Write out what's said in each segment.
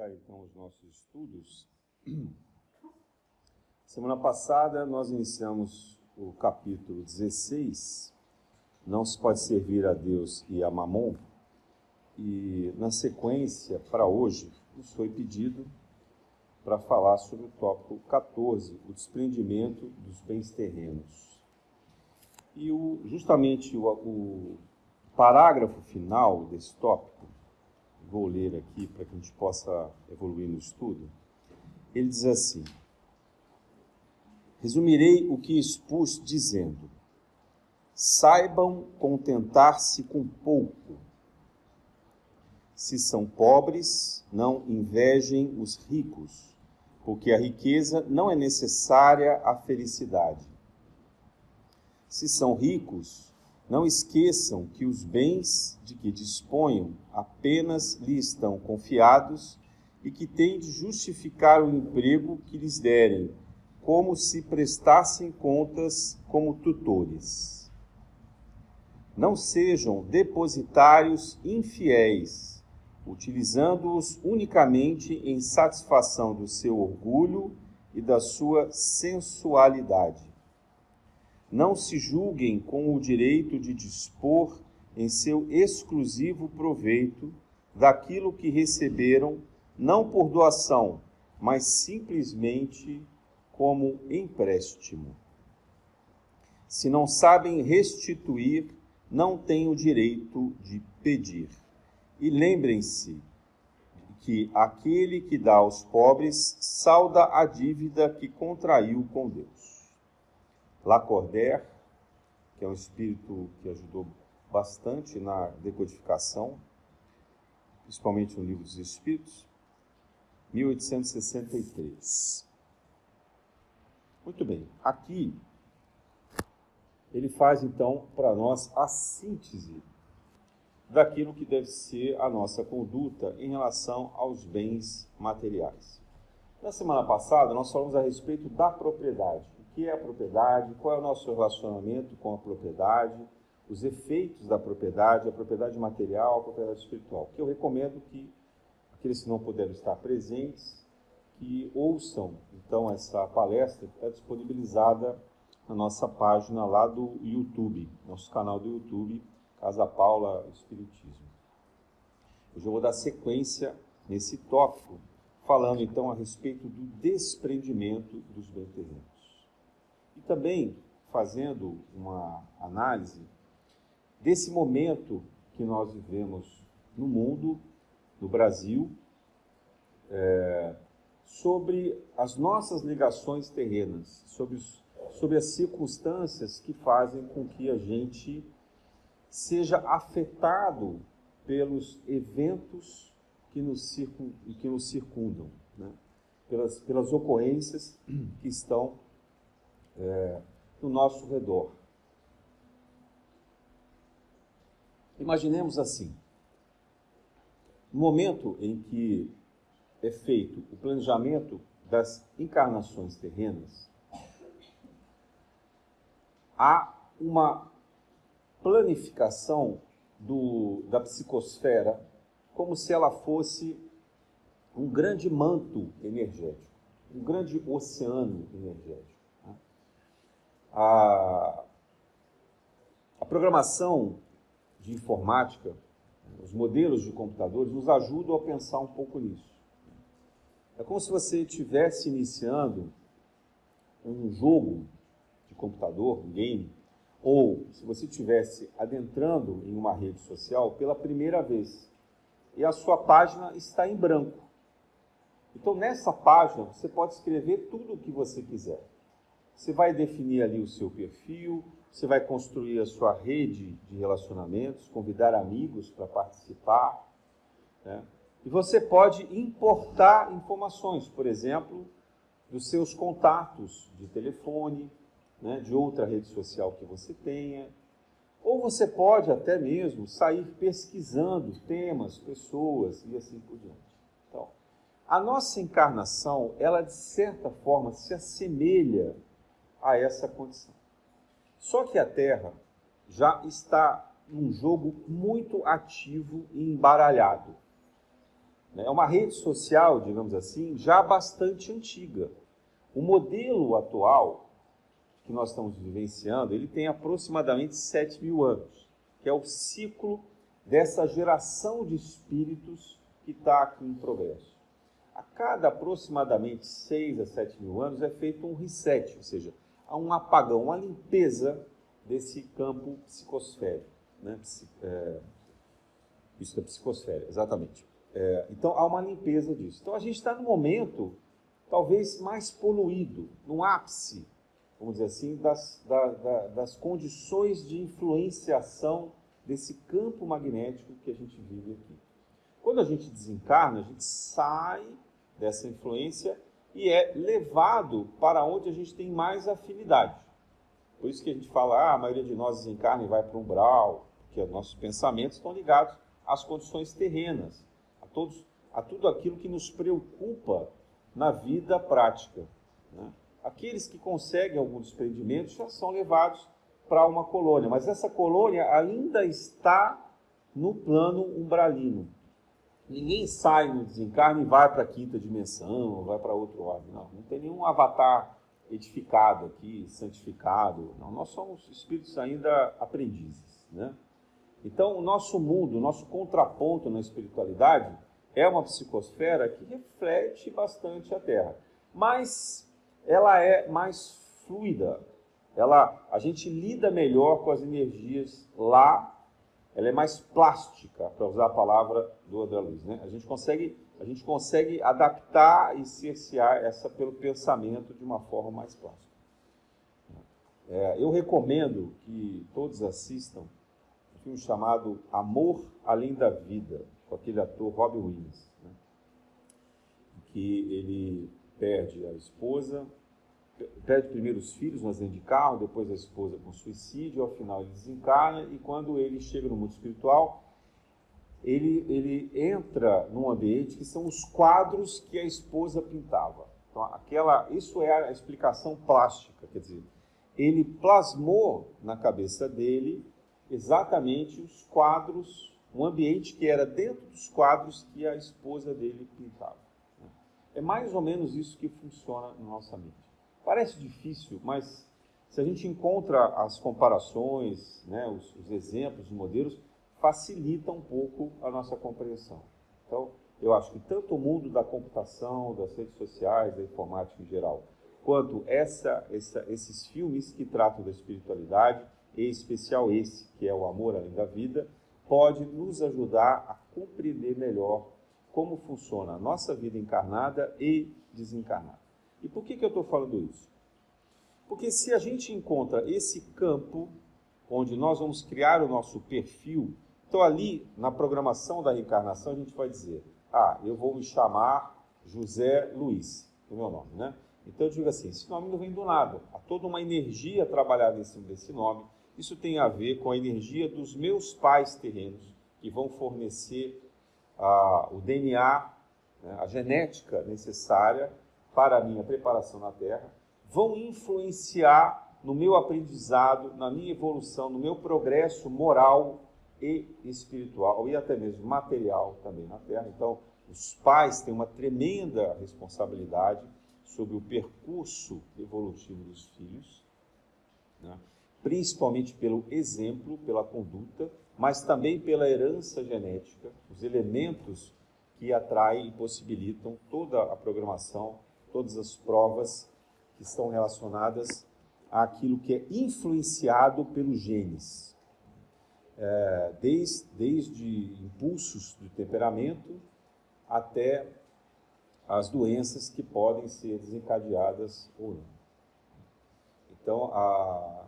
iniciar então os nossos estudos. Semana passada nós iniciamos o capítulo 16, Não se pode servir a Deus e a Mamon, e na sequência, para hoje, nos foi pedido para falar sobre o tópico 14, o desprendimento dos bens terrenos. E o, justamente o, o parágrafo final desse tópico vou ler aqui para que a gente possa evoluir no estudo. Ele diz assim: Resumirei o que expus dizendo: Saibam contentar-se com pouco. Se são pobres, não invejem os ricos, porque a riqueza não é necessária à felicidade. Se são ricos, não esqueçam que os bens de que disponham apenas lhe estão confiados e que têm de justificar o emprego que lhes derem, como se prestassem contas como tutores. Não sejam depositários infiéis, utilizando-os unicamente em satisfação do seu orgulho e da sua sensualidade não se julguem com o direito de dispor em seu exclusivo proveito daquilo que receberam, não por doação, mas simplesmente como empréstimo. Se não sabem restituir, não têm o direito de pedir. E lembrem-se que aquele que dá aos pobres salda a dívida que contraiu com Deus. Lacordaire, que é um espírito que ajudou bastante na decodificação, principalmente no livro dos Espíritos, 1863. Muito bem, aqui ele faz então para nós a síntese daquilo que deve ser a nossa conduta em relação aos bens materiais. Na semana passada, nós falamos a respeito da propriedade que é a propriedade, qual é o nosso relacionamento com a propriedade, os efeitos da propriedade, a propriedade material, a propriedade espiritual. Que eu recomendo que aqueles que não puderam estar presentes, que ouçam então essa palestra que está disponibilizada na nossa página lá do YouTube, nosso canal do YouTube, Casa Paula Espiritismo. Hoje eu vou dar sequência nesse tópico, falando então a respeito do desprendimento dos bens terrenos. E também fazendo uma análise desse momento que nós vivemos no mundo, no Brasil, é, sobre as nossas ligações terrenas, sobre, sobre as circunstâncias que fazem com que a gente seja afetado pelos eventos que nos, circun, que nos circundam, né? pelas, pelas ocorrências que estão é, no nosso redor. Imaginemos assim: no momento em que é feito o planejamento das encarnações terrenas, há uma planificação do, da psicosfera como se ela fosse um grande manto energético, um grande oceano energético. A, a programação de informática, os modelos de computadores, nos ajudam a pensar um pouco nisso. É como se você estivesse iniciando um jogo de computador, um game, ou se você estivesse adentrando em uma rede social pela primeira vez e a sua página está em branco. Então, nessa página, você pode escrever tudo o que você quiser. Você vai definir ali o seu perfil, você vai construir a sua rede de relacionamentos, convidar amigos para participar. Né? E você pode importar informações, por exemplo, dos seus contatos de telefone, né, de outra rede social que você tenha. Ou você pode até mesmo sair pesquisando temas, pessoas e assim por diante. Então, a nossa encarnação, ela de certa forma se assemelha a essa condição. Só que a Terra já está num jogo muito ativo e embaralhado. né, é uma rede social, digamos assim, já bastante antiga. O modelo atual que nós estamos vivenciando, ele tem aproximadamente 7 mil anos, que é o ciclo dessa geração de espíritos que está aqui em progresso. A cada aproximadamente 6 a 7 mil anos é feito um reset, ou seja, há um apagão, uma limpeza desse campo psicosférico. Né? É, isso é psicosfera, exatamente. É, então há uma limpeza disso. Então a gente está no momento talvez mais poluído, no ápice, vamos dizer assim, das, da, da, das condições de influenciação desse campo magnético que a gente vive aqui. Quando a gente desencarna, a gente sai dessa influência e é levado para onde a gente tem mais afinidade. Por isso que a gente fala, ah, a maioria de nós desencarna e vai para o umbral, porque os nossos pensamentos estão ligados às condições terrenas, a, todos, a tudo aquilo que nos preocupa na vida prática. Né? Aqueles que conseguem algum desprendimento já são levados para uma colônia, mas essa colônia ainda está no plano umbralino. Ninguém sai no desencarne e vai para a quinta dimensão, vai para outro ordem. Não, não tem nenhum avatar edificado aqui, santificado. Não, nós somos espíritos ainda aprendizes. Né? Então, o nosso mundo, o nosso contraponto na espiritualidade é uma psicosfera que reflete bastante a Terra, mas ela é mais fluida. Ela, a gente lida melhor com as energias lá, ela é mais plástica, para usar a palavra do André Luiz. Né? A, gente consegue, a gente consegue adaptar e cercear essa pelo pensamento de uma forma mais plástica. É, eu recomendo que todos assistam um filme chamado Amor Além da Vida, com aquele ator Robbie Williams, né? que ele perde a esposa, perde primeiro os filhos no acidente de carro, depois a esposa com suicídio, ao final ele desencarna e quando ele chega no mundo espiritual, ele, ele entra num ambiente que são os quadros que a esposa pintava. Então, aquela, isso é a explicação plástica, quer dizer, ele plasmou na cabeça dele exatamente os quadros um ambiente que era dentro dos quadros que a esposa dele pintava. É mais ou menos isso que funciona na nossa mente. Parece difícil, mas se a gente encontra as comparações, né, os, os exemplos, os modelos, facilita um pouco a nossa compreensão. Então, eu acho que tanto o mundo da computação, das redes sociais, da informática em geral, quanto essa, essa, esses filmes que tratam da espiritualidade, em especial esse, que é o Amor Além da Vida, pode nos ajudar a compreender melhor como funciona a nossa vida encarnada e desencarnada. E por que, que eu estou falando isso? Porque se a gente encontra esse campo onde nós vamos criar o nosso perfil, então ali na programação da reencarnação a gente vai dizer: ah, eu vou me chamar José Luiz, o meu nome, né? Então eu digo assim: esse nome não vem do nada, há toda uma energia trabalhada em cima desse nome isso tem a ver com a energia dos meus pais terrenos, que vão fornecer ah, o DNA, né, a genética necessária para a minha preparação na Terra, vão influenciar no meu aprendizado, na minha evolução, no meu progresso moral e espiritual, e até mesmo material também na Terra. Então, os pais têm uma tremenda responsabilidade sobre o percurso evolutivo dos filhos. Né? principalmente pelo exemplo, pela conduta, mas também pela herança genética, os elementos que atraem e possibilitam toda a programação, todas as provas que estão relacionadas àquilo que é influenciado pelos genes. É, desde, desde impulsos de temperamento até as doenças que podem ser desencadeadas ou não. Então, a,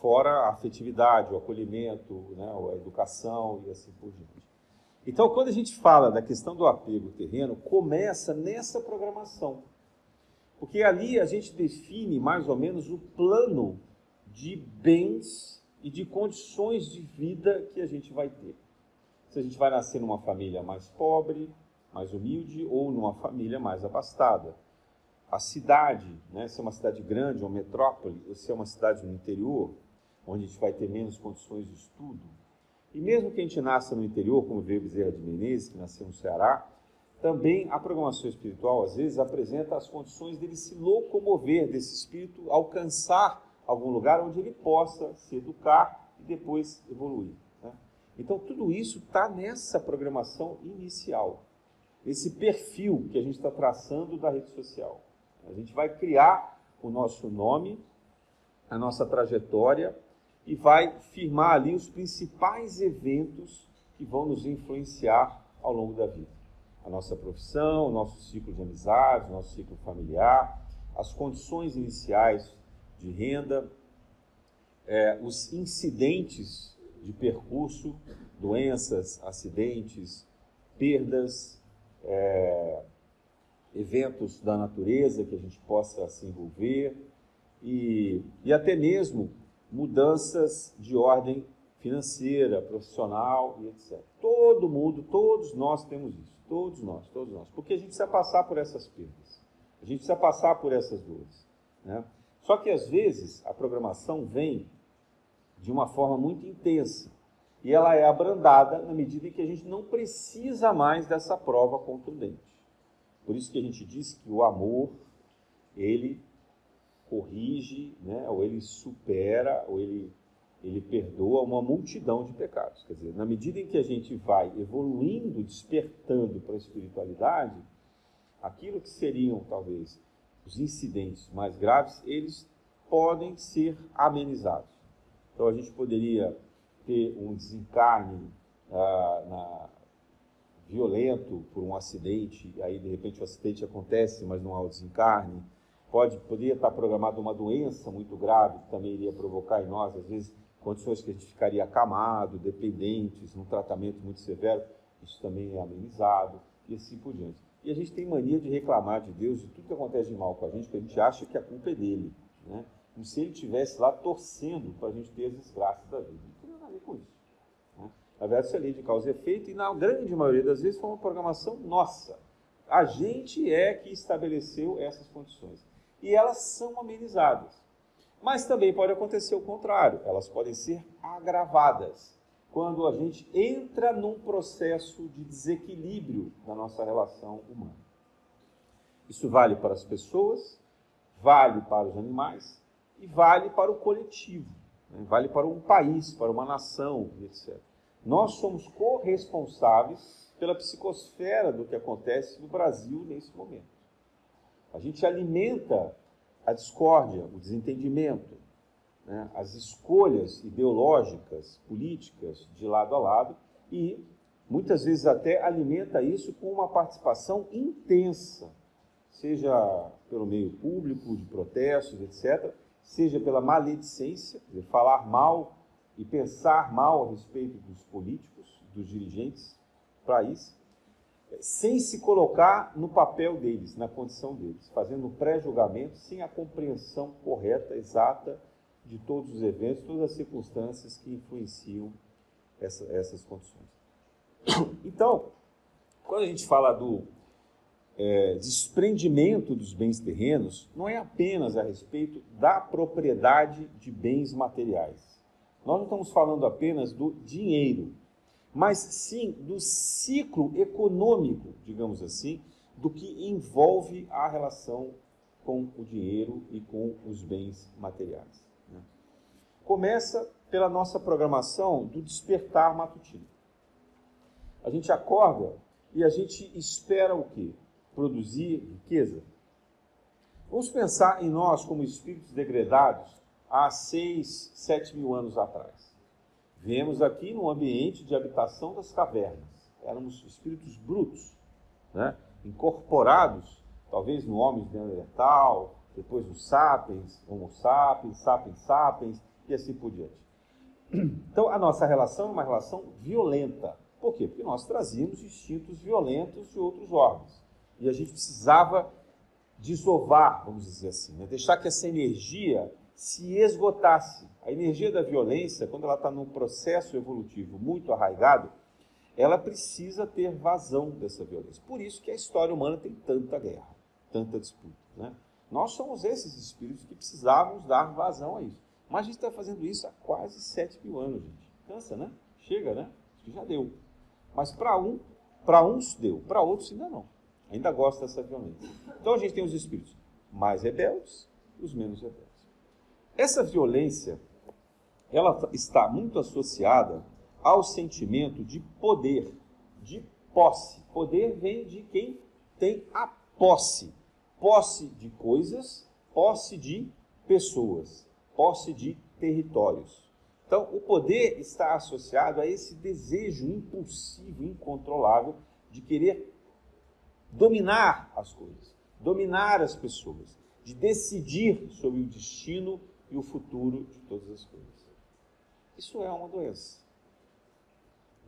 fora a afetividade, o acolhimento, né, a educação e assim por diante. Então, quando a gente fala da questão do apego terreno, começa nessa programação. Porque ali a gente define mais ou menos o plano de bens e de condições de vida que a gente vai ter. Se a gente vai nascer numa família mais pobre, mais humilde ou numa família mais abastada a cidade, né, se é uma cidade grande, uma metrópole, ou se é uma cidade no interior, onde a gente vai ter menos condições de estudo. E mesmo que a gente nasça no interior, como veio Bezerra de Menezes, que nasceu no Ceará, também a programação espiritual, às vezes, apresenta as condições dele se locomover, desse espírito alcançar algum lugar onde ele possa se educar e depois evoluir. Né? Então, tudo isso está nessa programação inicial, esse perfil que a gente está traçando da rede social. A gente vai criar o nosso nome, a nossa trajetória e vai firmar ali os principais eventos que vão nos influenciar ao longo da vida. A nossa profissão, o nosso ciclo de amizades, o nosso ciclo familiar, as condições iniciais de renda, é, os incidentes de percurso, doenças, acidentes, perdas, é, eventos da natureza que a gente possa se envolver e, e até mesmo mudanças de ordem financeira, profissional e etc. Todo mundo, todos nós temos isso. Todos nós, todos nós. Porque a gente precisa passar por essas perdas. A gente precisa passar por essas dores. Né? Só que às vezes a programação vem de uma forma muito intensa. E ela é abrandada na medida em que a gente não precisa mais dessa prova contundente. Por isso que a gente diz que o amor, ele corrige, né, ou ele supera, ou ele, ele perdoa uma multidão de pecados. Quer dizer, na medida em que a gente vai evoluindo, despertando para a espiritualidade, aquilo que seriam talvez os incidentes mais graves, eles podem ser amenizados. Então a gente poderia ter um desencarne ah, na, violento por um acidente, aí de repente o acidente acontece, mas não há o desencarne Pode, poderia estar programada uma doença muito grave que também iria provocar em nós, às vezes, condições que a gente ficaria acamado, dependentes, num tratamento muito severo, isso também é amenizado, e assim por diante. E a gente tem mania de reclamar de Deus de tudo que acontece de mal com a gente, porque a gente acha que a culpa é dele, né? como se ele estivesse lá torcendo para a gente ter as desgraças da vida. Não tem nada a ver com isso. Né? Na verdade, isso é lei de causa e efeito, e na grande maioria das vezes foi uma programação nossa. A gente é que estabeleceu essas condições e elas são amenizadas. Mas também pode acontecer o contrário, elas podem ser agravadas quando a gente entra num processo de desequilíbrio da nossa relação humana. Isso vale para as pessoas, vale para os animais e vale para o coletivo, né? vale para um país, para uma nação, etc. Nós somos corresponsáveis pela psicosfera do que acontece no Brasil nesse momento. A gente alimenta a discórdia, o desentendimento, né, as escolhas ideológicas, políticas de lado a lado e muitas vezes até alimenta isso com uma participação intensa, seja pelo meio público, de protestos, etc., seja pela maledicência, dizer, falar mal e pensar mal a respeito dos políticos, dos dirigentes para isso, sem se colocar no papel deles, na condição deles, fazendo um pré-julgamento sem a compreensão correta, exata de todos os eventos, todas as circunstâncias que influenciam essa, essas condições. Então, quando a gente fala do é, desprendimento dos bens terrenos, não é apenas a respeito da propriedade de bens materiais. Nós não estamos falando apenas do dinheiro, mas sim do ciclo econômico, digamos assim, do que envolve a relação com o dinheiro e com os bens materiais. Né? Começa pela nossa programação do despertar matutino. A gente acorda e a gente espera o quê? Produzir riqueza. Vamos pensar em nós como espíritos degradados há seis, sete mil anos atrás. Viemos aqui num ambiente de habitação das cavernas. Éramos espíritos brutos, né? incorporados, talvez no homem de Neandertal, depois no sapiens, Homo sapiens, sapiens sapiens e assim por diante. Então, a nossa relação é uma relação violenta. Por quê? Porque nós trazíamos instintos violentos de outros órgãos. E a gente precisava desovar, vamos dizer assim, né? deixar que essa energia se esgotasse. A energia da violência, quando ela está num processo evolutivo muito arraigado, ela precisa ter vazão dessa violência. Por isso que a história humana tem tanta guerra, tanta disputa. Né? Nós somos esses espíritos que precisávamos dar vazão a isso. Mas a gente está fazendo isso há quase 7 mil anos, gente. Cansa, né? Chega, né? Acho que já deu. Mas para um, Para uns deu, para outros ainda não. Ainda gosta dessa violência. Então a gente tem os espíritos mais rebeldes os menos rebeldes. Essa violência, ela está muito associada ao sentimento de poder, de posse. Poder vem de quem tem a posse. Posse de coisas, posse de pessoas, posse de territórios. Então, o poder está associado a esse desejo impulsivo, incontrolável de querer dominar as coisas, dominar as pessoas, de decidir sobre o destino e o futuro de todas as coisas. Isso é uma doença.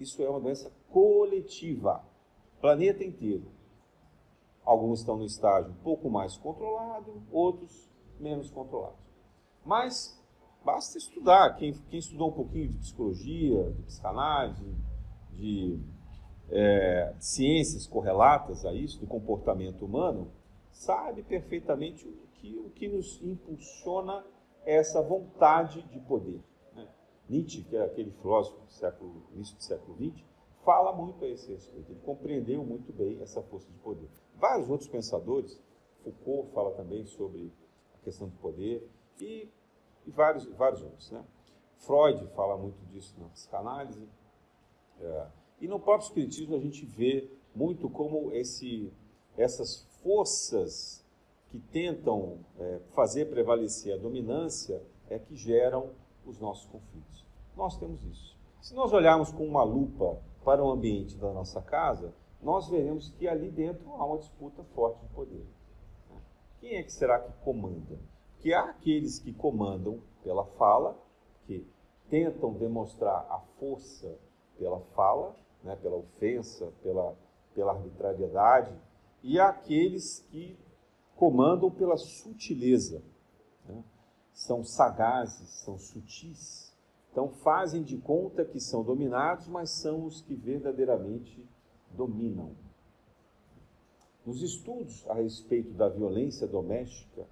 Isso é uma doença coletiva, planeta inteiro. Alguns estão no estágio um pouco mais controlado, outros menos controlados. Mas Basta estudar. Quem, quem estudou um pouquinho de psicologia, de psicanálise, de, é, de ciências correlatas a isso, do comportamento humano, sabe perfeitamente o que, o que nos impulsiona essa vontade de poder. Né? Nietzsche, que é aquele filósofo do século, início do século XX, fala muito a esse respeito. Ele compreendeu muito bem essa força de poder. Vários outros pensadores, Foucault fala também sobre a questão do poder, e e vários, vários outros. Né? Freud fala muito disso na psicanálise. É, e no próprio Espiritismo a gente vê muito como esse, essas forças que tentam é, fazer prevalecer a dominância é que geram os nossos conflitos. Nós temos isso. Se nós olharmos com uma lupa para o ambiente da nossa casa, nós veremos que ali dentro há uma disputa forte de poder. Quem é que será que comanda? que há aqueles que comandam pela fala, que tentam demonstrar a força pela fala, né, pela ofensa, pela, pela arbitrariedade, e há aqueles que comandam pela sutileza. Né? São sagazes, são sutis. Então fazem de conta que são dominados, mas são os que verdadeiramente dominam. Nos estudos a respeito da violência doméstica,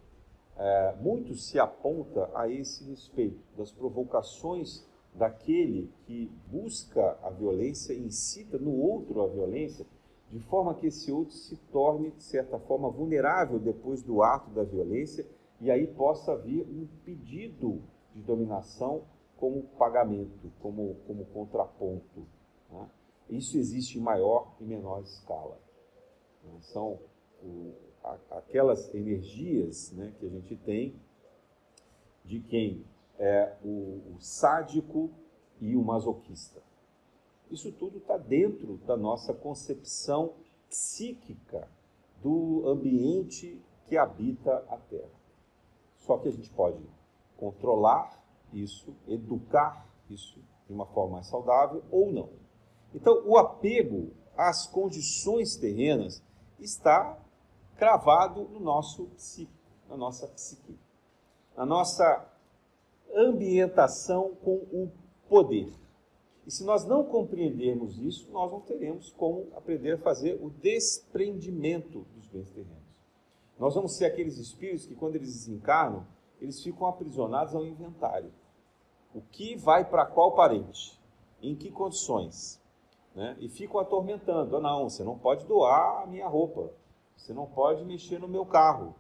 é, muito se aponta a esse respeito, das provocações daquele que busca a violência, incita no outro a violência, de forma que esse outro se torne, de certa forma, vulnerável depois do ato da violência e aí possa vir um pedido de dominação como pagamento, como, como contraponto. Né? Isso existe em maior e menor escala. Né? São o, aquelas energias né, que a gente tem de quem é o, o sádico e o masoquista. Isso tudo está dentro da nossa concepção psíquica do ambiente que habita a Terra. Só que a gente pode controlar isso, educar isso de uma forma mais saudável ou não. Então, o apego às condições terrenas está cravado no nosso psique, na nossa psique, na nossa ambientação com o poder. E se nós não compreendermos isso, nós não teremos como aprender a fazer o desprendimento dos bens terrenos. Nós vamos ser aqueles espíritos que, quando eles desencarnam, eles ficam aprisionados ao inventário. O que vai para qual parente? Em que condições? Né? E ficam atormentando. Ah, não, você não pode doar a minha roupa. Você não pode mexer no meu carro.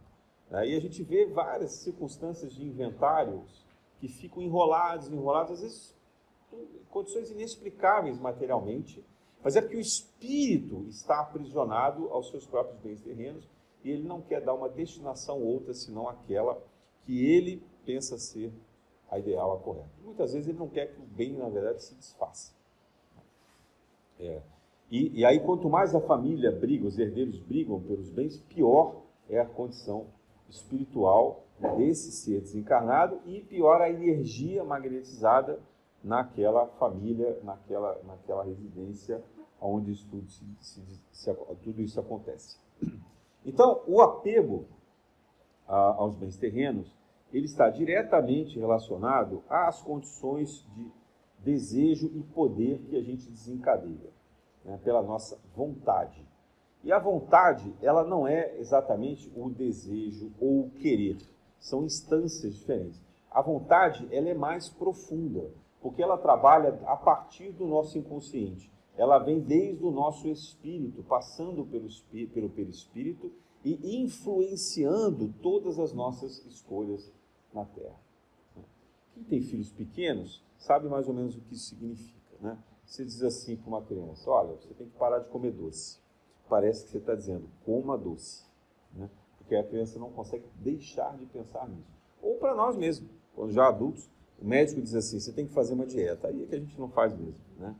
Aí a gente vê várias circunstâncias de inventários que ficam enrolados, enrolados, às vezes condições inexplicáveis materialmente, mas é porque o espírito está aprisionado aos seus próprios bens terrenos e ele não quer dar uma destinação outra senão aquela que ele pensa ser a ideal, a correta. Muitas vezes ele não quer que o bem, na verdade, se desfaça. É. E, e, aí, quanto mais a família briga, os herdeiros brigam pelos bens, pior é a condição espiritual desse ser desencarnado e pior a energia magnetizada naquela família, naquela, naquela residência onde tudo, se, se, se, tudo isso acontece. Então, o apego a, aos bens terrenos, ele está diretamente relacionado às condições de desejo e poder que a gente desencadeia né, pela nossa vontade. E a vontade, ela não é exatamente o desejo ou o querer, são instâncias diferentes. A vontade, ela é mais profunda, porque ela trabalha a partir do nosso inconsciente. ela vem desde o nosso espírito, passando pelo, pelo perispírito e influenciando todas as nossas escolhas na Terra. Quem tem filhos pequenos sabe mais ou menos o que isso significa. Né? Você diz assim para uma criança: olha, você tem que parar de comer doce. Parece que você está dizendo, coma doce. Né? Porque a criança não consegue deixar de pensar nisso. Ou para nós mesmos, quando já adultos, o médico diz assim: você tem que fazer uma dieta. Aí é que a gente não faz mesmo. Né?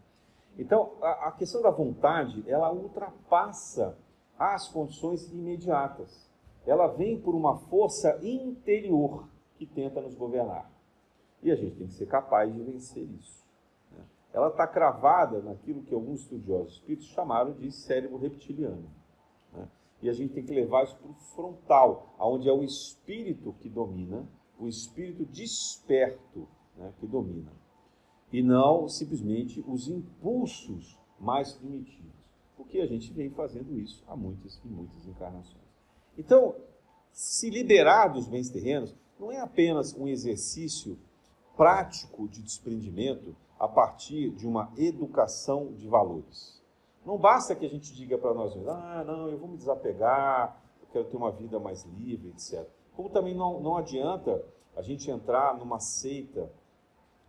Então, a, a questão da vontade, ela ultrapassa as condições imediatas. Ela vem por uma força interior que tenta nos governar. E a gente tem que ser capaz de vencer isso. Né? Ela está cravada naquilo que alguns estudiosos espíritos chamaram de cérebro reptiliano. Né? E a gente tem que levar isso para o frontal, onde é o espírito que domina, o espírito desperto né, que domina e não simplesmente os impulsos mais primitivos, porque a gente vem fazendo isso há muitas e muitas encarnações. Então, se liberar dos bens terrenos não é apenas um exercício prático de desprendimento a partir de uma educação de valores. Não basta que a gente diga para nós mesmos, ah, não, eu vou me desapegar, eu quero ter uma vida mais livre, etc. Como também não, não adianta a gente entrar numa seita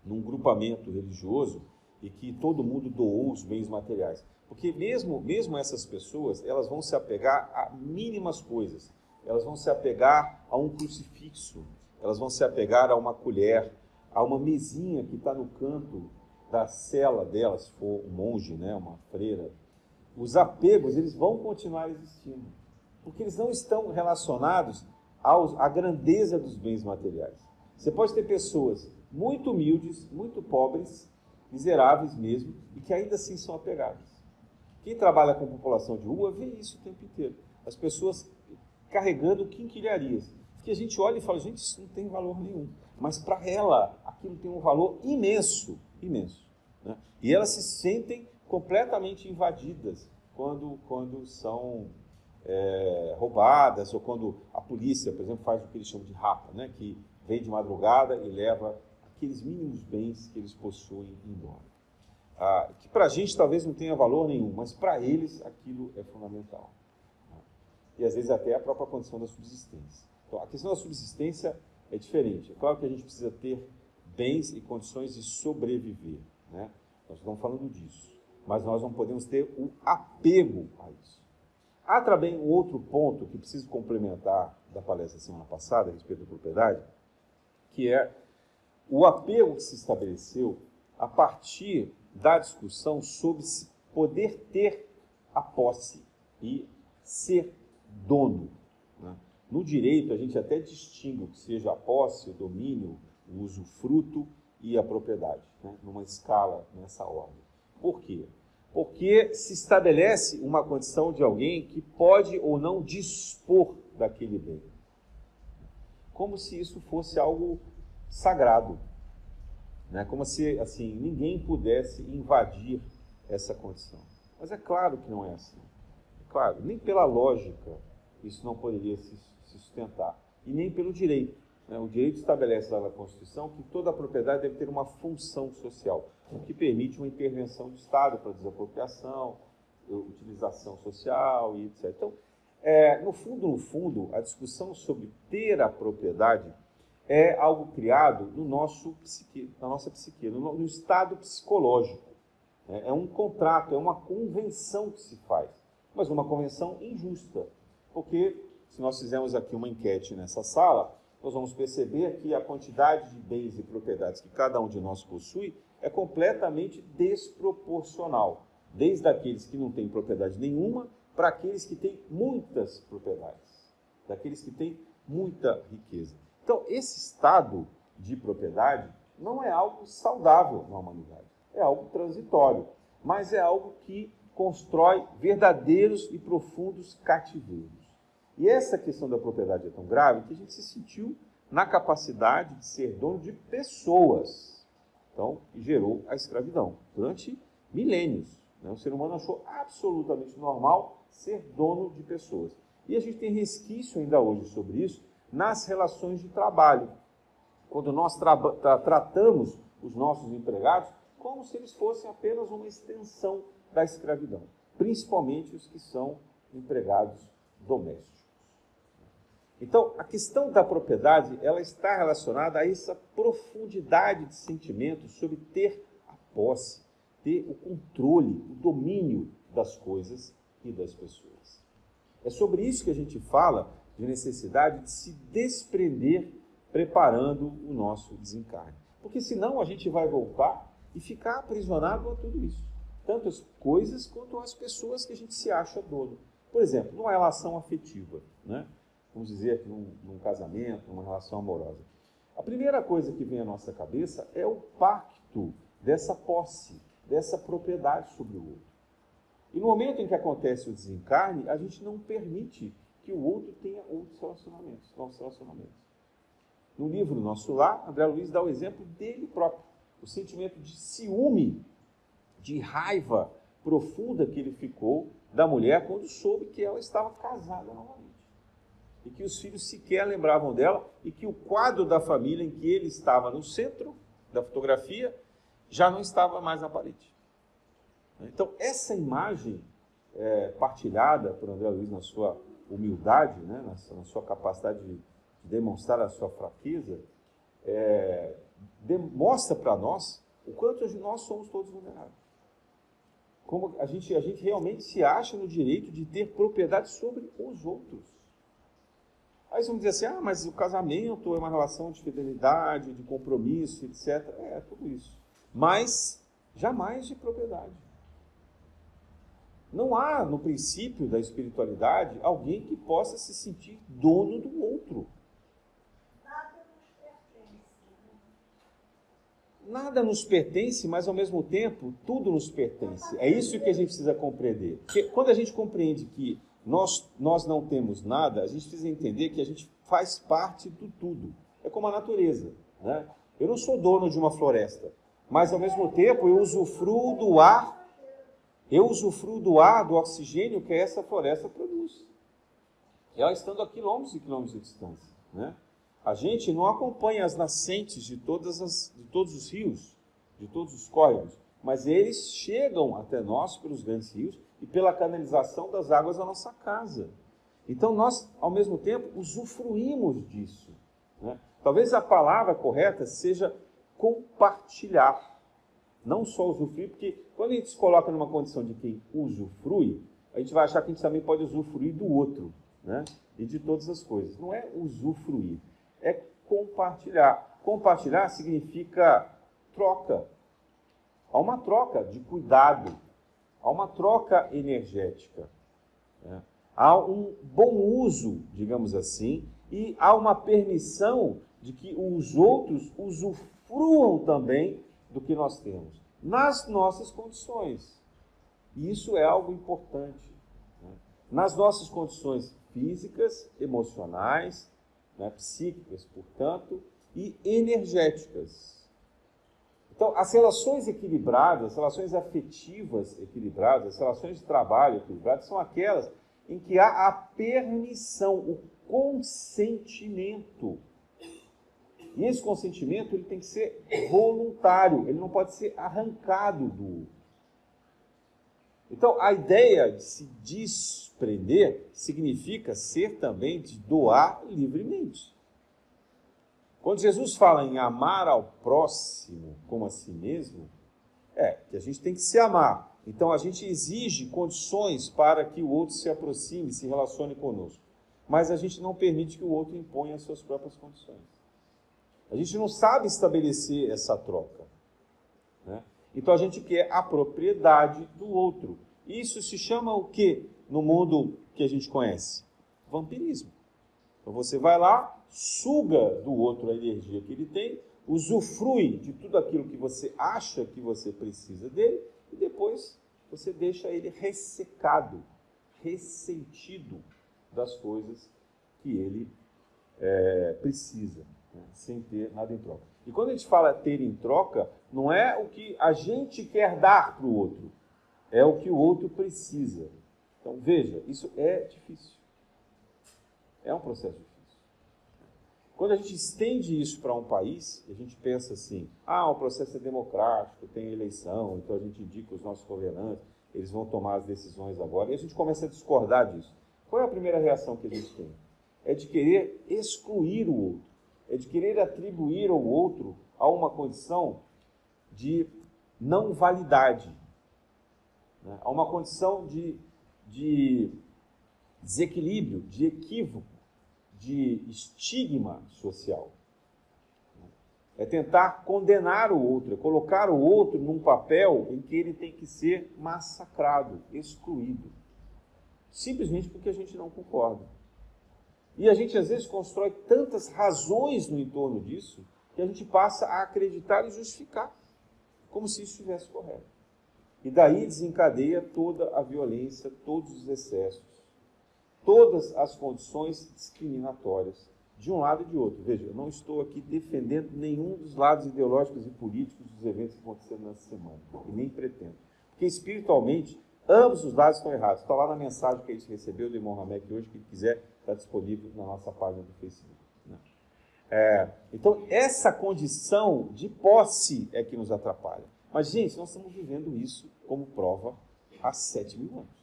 num grupamento religioso e que todo mundo doou os bens materiais. Porque mesmo, mesmo essas pessoas, elas vão se apegar a mínimas coisas. Elas vão se apegar a um crucifixo, elas vão se apegar a uma colher, a uma mesinha que está no canto da cela delas, se for um monge, né, uma freira. Os apegos, eles vão continuar existindo, porque eles não estão relacionados aos, grandeza dos bens materiais. Você pode ter pessoas muito humildes, muito pobres, miseráveis mesmo, e que ainda assim são apegados. Quem trabalha com população de rua vê isso o tempo inteiro. As pessoas carregando quinquilharias. Que a gente olha e fala, gente, isso não tem valor nenhum. Mas para ela, aquilo tem um valor imenso, imenso. Né? E elas se sentem completamente invadidas quando, quando são é, roubadas ou quando a polícia, por exemplo, faz o que eles chamam de rapa, né? que vem de madrugada e leva aqueles mínimos bens que eles possuem embora. Ah, que para a gente talvez não tenha valor nenhum, mas para eles aquilo é fundamental. E às vezes até a própria condição da subsistência. Então, a questão da subsistência é diferente. É claro que a gente precisa ter bens e condições de sobreviver. Né? Nós estamos falando disso. Mas nós não podemos ter o apego a isso. Há também um outro ponto que preciso complementar da palestra semana passada a respeito da propriedade, que é o apego que se estabeleceu a partir da discussão sobre se poder ter a posse e ser dono. Né? No direito, a gente até distingue o que seja a posse, o domínio, o usufruto e a propriedade, né? numa escala nessa ordem. Por quê? Porque se estabelece uma condição de alguém que pode ou não dispor daquele bem. Como se isso fosse algo sagrado. Né? Como se assim, ninguém pudesse invadir essa condição. Mas é claro que não é assim. É claro, nem pela lógica isso não poderia se sustentar. E nem pelo direito. Né? O direito estabelece lá na Constituição que toda propriedade deve ter uma função social, o que permite uma intervenção do Estado para desapropriação, utilização social e etc. Então, é, no fundo, no fundo, a discussão sobre ter a propriedade é algo criado no nosso psique, na nossa psique, no, no estado psicológico. É, é um contrato, é uma convenção que se faz, mas uma convenção injusta, porque se nós fizermos aqui uma enquete nessa sala, nós vamos perceber que a quantidade de bens e propriedades que cada um de nós possui é completamente desproporcional, desde aqueles que não têm propriedade nenhuma para aqueles que têm muitas propriedades, daqueles que têm muita riqueza. Então, esse estado de propriedade não é algo saudável na humanidade, é algo transitório, mas é algo que constrói verdadeiros e profundos cativeiros. E essa questão da propriedade é tão grave que a gente se sentiu na capacidade de ser dono de pessoas. Então, gerou a escravidão durante milênios. Né? O ser humano achou absolutamente normal ser dono de pessoas. E a gente tem resquício ainda hoje sobre isso nas relações de trabalho. Quando nós tra tratamos os nossos empregados como se eles fossem apenas uma extensão da escravidão, principalmente os que são empregados domésticos. Então, a questão da propriedade, ela está relacionada a essa profundidade de sentimento sobre ter a posse, ter o controle, o domínio das coisas e das pessoas. É sobre isso que a gente fala de necessidade de se desprender preparando o nosso desencarne. Porque senão a gente vai voltar e ficar aprisionado a tudo isso. Tanto as coisas quanto as pessoas que a gente se acha dono. Por exemplo, numa relação afetiva, né? Vamos dizer num, num casamento, numa relação amorosa. A primeira coisa que vem à nossa cabeça é o pacto dessa posse, dessa propriedade sobre o outro. E no momento em que acontece o desencarne, a gente não permite que o outro tenha outros relacionamentos, novos relacionamentos. No livro Nosso Lar, André Luiz dá o exemplo dele próprio, o sentimento de ciúme, de raiva profunda que ele ficou da mulher quando soube que ela estava casada novamente. E que os filhos sequer lembravam dela e que o quadro da família em que ele estava no centro da fotografia já não estava mais na parede. Então, essa imagem é, partilhada por André Luiz na sua humildade, né, na, na sua capacidade de, de, demonstrar a sua fraqueza, é, demonstra para nós o quanto nós somos todos vulneráveis. Como a gente, a gente realmente se acha no direito de ter propriedade sobre os outros. Aí vamos dizer assim, ah, mas o casamento é uma relação de fidelidade, de compromisso, etc. É, tudo isso. Mas jamais de propriedade. Não há, no princípio da espiritualidade, alguém que possa se sentir dono do outro. Nada nos pertence, mas ao mesmo tempo tudo nos pertence. É isso que a gente precisa compreender. Porque quando a gente compreende que nós, nós não temos nada, a gente precisa entender que a gente faz parte do tudo. É como a natureza. Né? Eu não sou dono de uma floresta, mas ao mesmo tempo eu usufruo do ar eu usufruo do ar, do oxigênio que essa floresta produz. Ela estando a quilômetros e quilômetros de distância. Né? A gente não acompanha as nascentes de, todas as, de todos os rios, de todos os córregos, mas eles chegam até nós pelos grandes rios e pela canalização das águas da nossa casa. Então nós, ao mesmo tempo, usufruímos disso. Né? Talvez a palavra correta seja compartilhar. Não só usufruir, porque quando a gente se coloca numa condição de quem usufrui, a gente vai achar que a gente também pode usufruir do outro, né? E de todas as coisas. Não é usufruir, é compartilhar. Compartilhar significa troca. Há uma troca de cuidado, há uma troca energética. Né? Há um bom uso, digamos assim, e há uma permissão de que os outros usufruam também do que nós temos, nas nossas condições. E isso é algo importante. Né? Nas nossas condições físicas, emocionais, né, psíquicas, portanto, e energéticas. Então, as relações equilibradas, as relações afetivas equilibradas, as relações de trabalho equilibradas, são aquelas em que há a permissão, o consentimento e esse consentimento ele tem que ser voluntário, ele não pode ser arrancado do. Então, a ideia de se desprender significa ser também de doar livremente. Quando Jesus fala em amar ao próximo como a si mesmo, é que a gente tem que se amar. Então a gente exige condições para que o outro se aproxime, se relacione conosco. Mas a gente não permite que o outro imponha as suas próprias condições. A gente não sabe estabelecer essa troca. Né? Então a gente quer a propriedade do outro. Isso se chama o que no mundo que a gente conhece? Vampirismo. Então você vai lá, suga do outro a energia que ele tem, usufrui de tudo aquilo que você acha que você precisa dele e depois você deixa ele ressecado, ressentido das coisas que ele é, precisa né, sem ter nada em troca. E quando a gente fala ter em troca, não é o que a gente quer dar para o outro, é o que o outro precisa. Então veja, isso é difícil. É um processo difícil. Quando a gente estende isso para um país, a gente pensa assim: ah, o processo é democrático, tem eleição, então a gente indica os nossos governantes. eles vão tomar as decisões agora, e a gente começa a discordar disso. Qual é a primeira reação que a gente tem? É de querer excluir o outro, é de querer atribuir ao outro a uma condição de não validade, né? a uma condição de, de desequilíbrio, de equívoco, de estigma social. É tentar condenar o outro, é colocar o outro num papel em que ele tem que ser massacrado, excluído. Simplesmente porque a gente não concorda. E a gente às vezes constrói tantas razões no entorno disso que a gente passa a acreditar e justificar, como se isso estivesse correto. E daí desencadeia toda a violência, todos os excessos, todas as condições discriminatórias de um lado e de outro. Veja, eu não estou aqui defendendo nenhum dos lados ideológicos e políticos dos eventos que aconteceram nessa semana, e nem pretendo. Porque espiritualmente, ambos os lados estão errados. Está lá na mensagem que a gente recebeu do irmão Ramek hoje, quem quiser, está disponível na nossa página do Facebook. Né? É, então, essa condição de posse é que nos atrapalha. Mas, gente, nós estamos vivendo isso como prova há sete mil anos.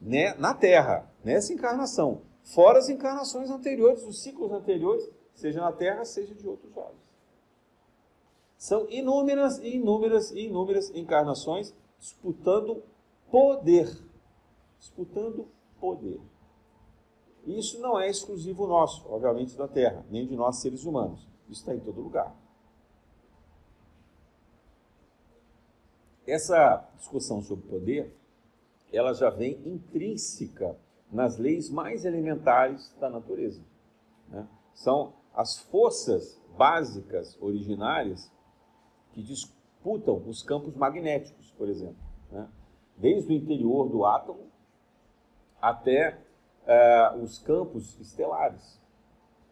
Né? Na Terra, nessa encarnação. Fora as encarnações anteriores, os ciclos anteriores, seja na Terra, seja de outros lados. São inúmeras e inúmeras e inúmeras encarnações disputando poder. Disputando poder. Isso não é exclusivo nosso, obviamente, da Terra, nem de nós seres humanos. Isso está em todo lugar. Essa discussão sobre poder, ela já vem intrínseca nas leis mais elementares da natureza. Né? São as forças básicas originárias que disputam os campos magnéticos, por exemplo. Né? Desde o interior do átomo até uh, os campos estelares.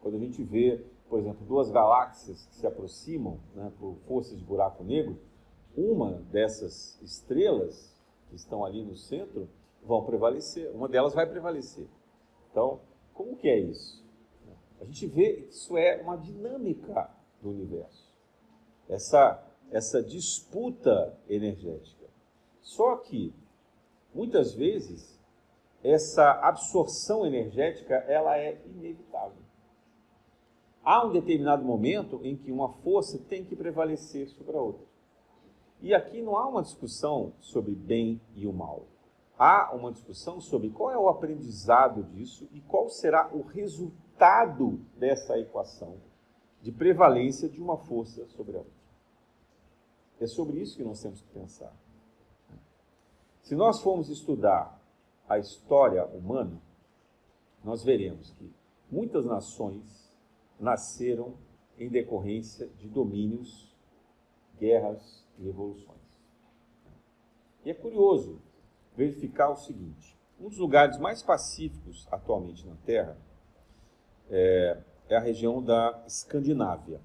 Quando a gente vê, por exemplo, duas galáxias que se aproximam né, por forças de buraco negro, uma dessas estrelas que estão ali no centro vão prevalecer, uma delas vai prevalecer. Então, como que é isso? A gente vê que isso é uma dinâmica do universo. Essa, essa disputa energética. Só que, muitas vezes, essa absorção energética ela é inevitável. Há um determinado momento em que uma força tem que prevalecer sobre a outra. E aqui não há uma discussão sobre bem e o mal há uma discussão sobre qual é o aprendizado disso e qual será o resultado dessa equação de prevalência de uma força sobre a outra. É sobre isso que nós temos que pensar. Se nós formos estudar a história humana, nós veremos que muitas nações nasceram em decorrência de domínios, guerras revoluções. E é curioso verificar o seguinte: um dos lugares mais pacíficos atualmente na Terra é, é a região da Escandinávia.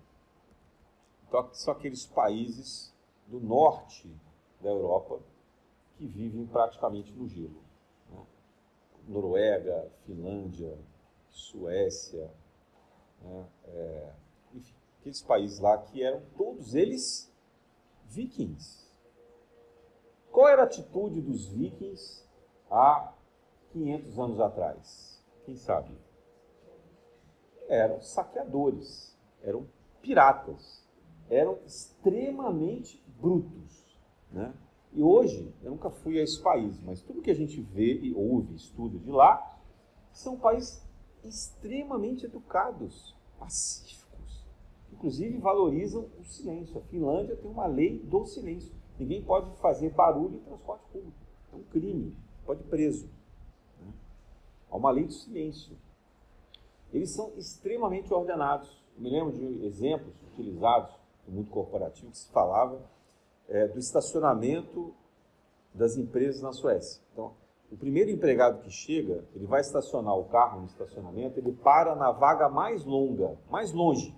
Então, são aqueles países do norte da Europa que vivem praticamente no gelo. Né? Noruega, Finlândia, Suécia, né? é, enfim, aqueles países lá que eram todos eles vikings. Qual era a atitude dos vikings há 500 anos atrás? Quem sabe? Eram saqueadores, eram piratas, eram extremamente brutos. Né? E hoje, eu nunca fui a esse país, mas tudo que a gente vê e ouve, estuda de lá, são países extremamente educados, pacíficos. Inclusive valorizam o silêncio. A Finlândia tem uma lei do silêncio. Ninguém pode fazer barulho em transporte público. É um crime, pode preso. Né? Há uma lei do silêncio. Eles são extremamente ordenados. Eu me lembro de exemplos utilizados no mundo corporativo que se falava é, do estacionamento das empresas na Suécia. Então, o primeiro empregado que chega, ele vai estacionar o carro no estacionamento, ele para na vaga mais longa, mais longe.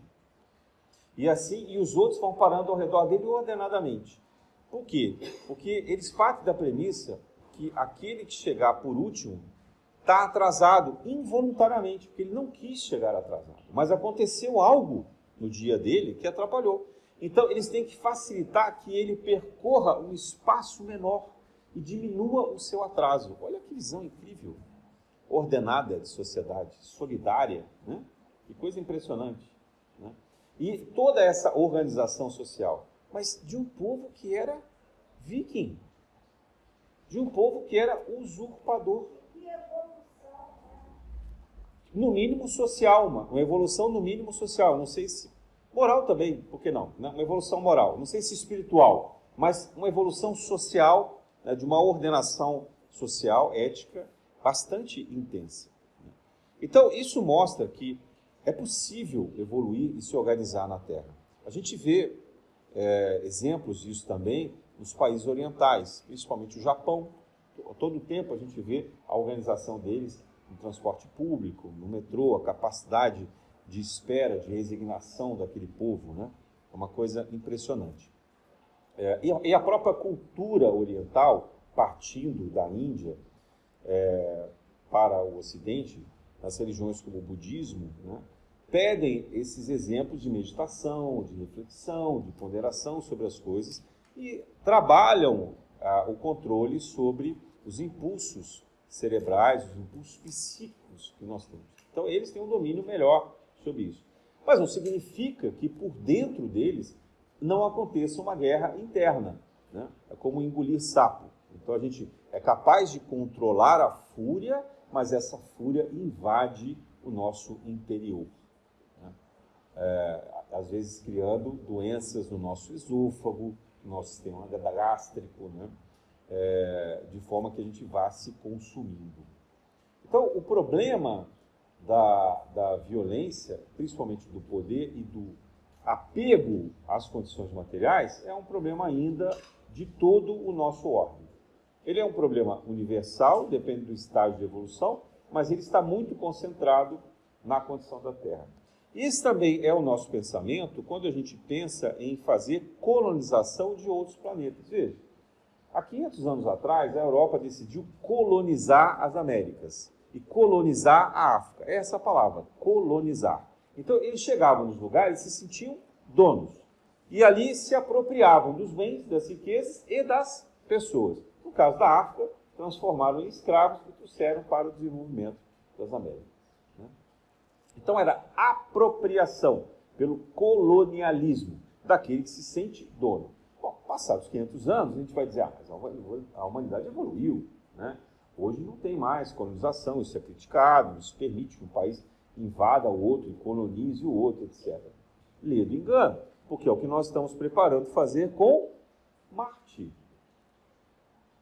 E assim, e os outros vão parando ao redor dele ordenadamente. Por quê? Porque eles partem da premissa que aquele que chegar por último está atrasado involuntariamente, porque ele não quis chegar atrasado. Mas aconteceu algo no dia dele que atrapalhou. Então, eles têm que facilitar que ele percorra um espaço menor, e diminua o seu atraso. Olha que visão incrível, ordenada de sociedade, solidária, né? que coisa impressionante. Né? E toda essa organização social, mas de um povo que era viking, de um povo que era usurpador. No mínimo social, uma, uma evolução no mínimo social. Não sei se. Moral também, por que não? Né? Uma evolução moral. Não sei se espiritual, mas uma evolução social, né, de uma ordenação social, ética, bastante intensa. Então, isso mostra que é possível evoluir e se organizar na Terra. A gente vê é, exemplos disso também nos países orientais, principalmente o Japão. Todo o tempo a gente vê a organização deles no transporte público, no metrô, a capacidade de espera, de resignação daquele povo, né? É uma coisa impressionante. É, e, a própria cultura oriental, partindo da Índia é, para o Ocidente, nas religiões como o budismo, né? pedem esses exemplos de meditação, de reflexão, de ponderação sobre as coisas e trabalham ah, o controle sobre os impulsos cerebrais, os impulsos psíquicos que nós temos. Então, eles têm um domínio melhor sobre isso. Mas não significa que por dentro deles não aconteça uma guerra interna. Né? É como engolir sapo. Então, a gente é capaz de controlar a fúria, mas essa fúria invade o nosso interior. Né? É, às vezes criando doenças no nosso esôfago, no nosso sistema gástrico, né? É, de forma que a gente vá se consumindo. Então, o problema da, da violência, principalmente do poder e do apego às condições materiais, é um problema ainda de todo o nosso ordem. Ele é um problema universal, depende do estágio de evolução, mas ele está muito concentrado na condição da Terra. Esse também é o nosso pensamento quando a gente pensa em fazer colonização de outros planetas. Veja, há 500 anos atrás, a Europa decidiu colonizar as Américas e colonizar a África. É essa a palavra, colonizar. Então, eles chegavam nos lugares e se sentiam donos. E ali se apropriavam dos bens, das riquezas e das pessoas. No caso da África, transformaram em escravos e trouxeram para o desenvolvimento das Américas. Então era apropriação pelo colonialismo daquele que se sente dono. Bom, passados 500 anos, a gente vai dizer, ah, mas a humanidade evoluiu, né? Hoje não tem mais colonização, isso é criticado, isso permite que um país invada o outro colonize o outro, etc. Lê do engano, porque é o que nós estamos preparando fazer com Marte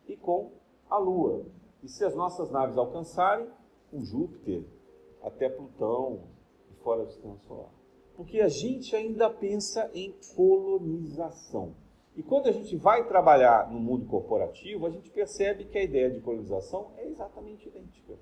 e com a Lua. E se as nossas naves alcançarem, com Júpiter, até Plutão e fora do sistema solar. Porque a gente ainda pensa em colonização. E quando a gente vai trabalhar no mundo corporativo, a gente percebe que a ideia de colonização é exatamente idêntica.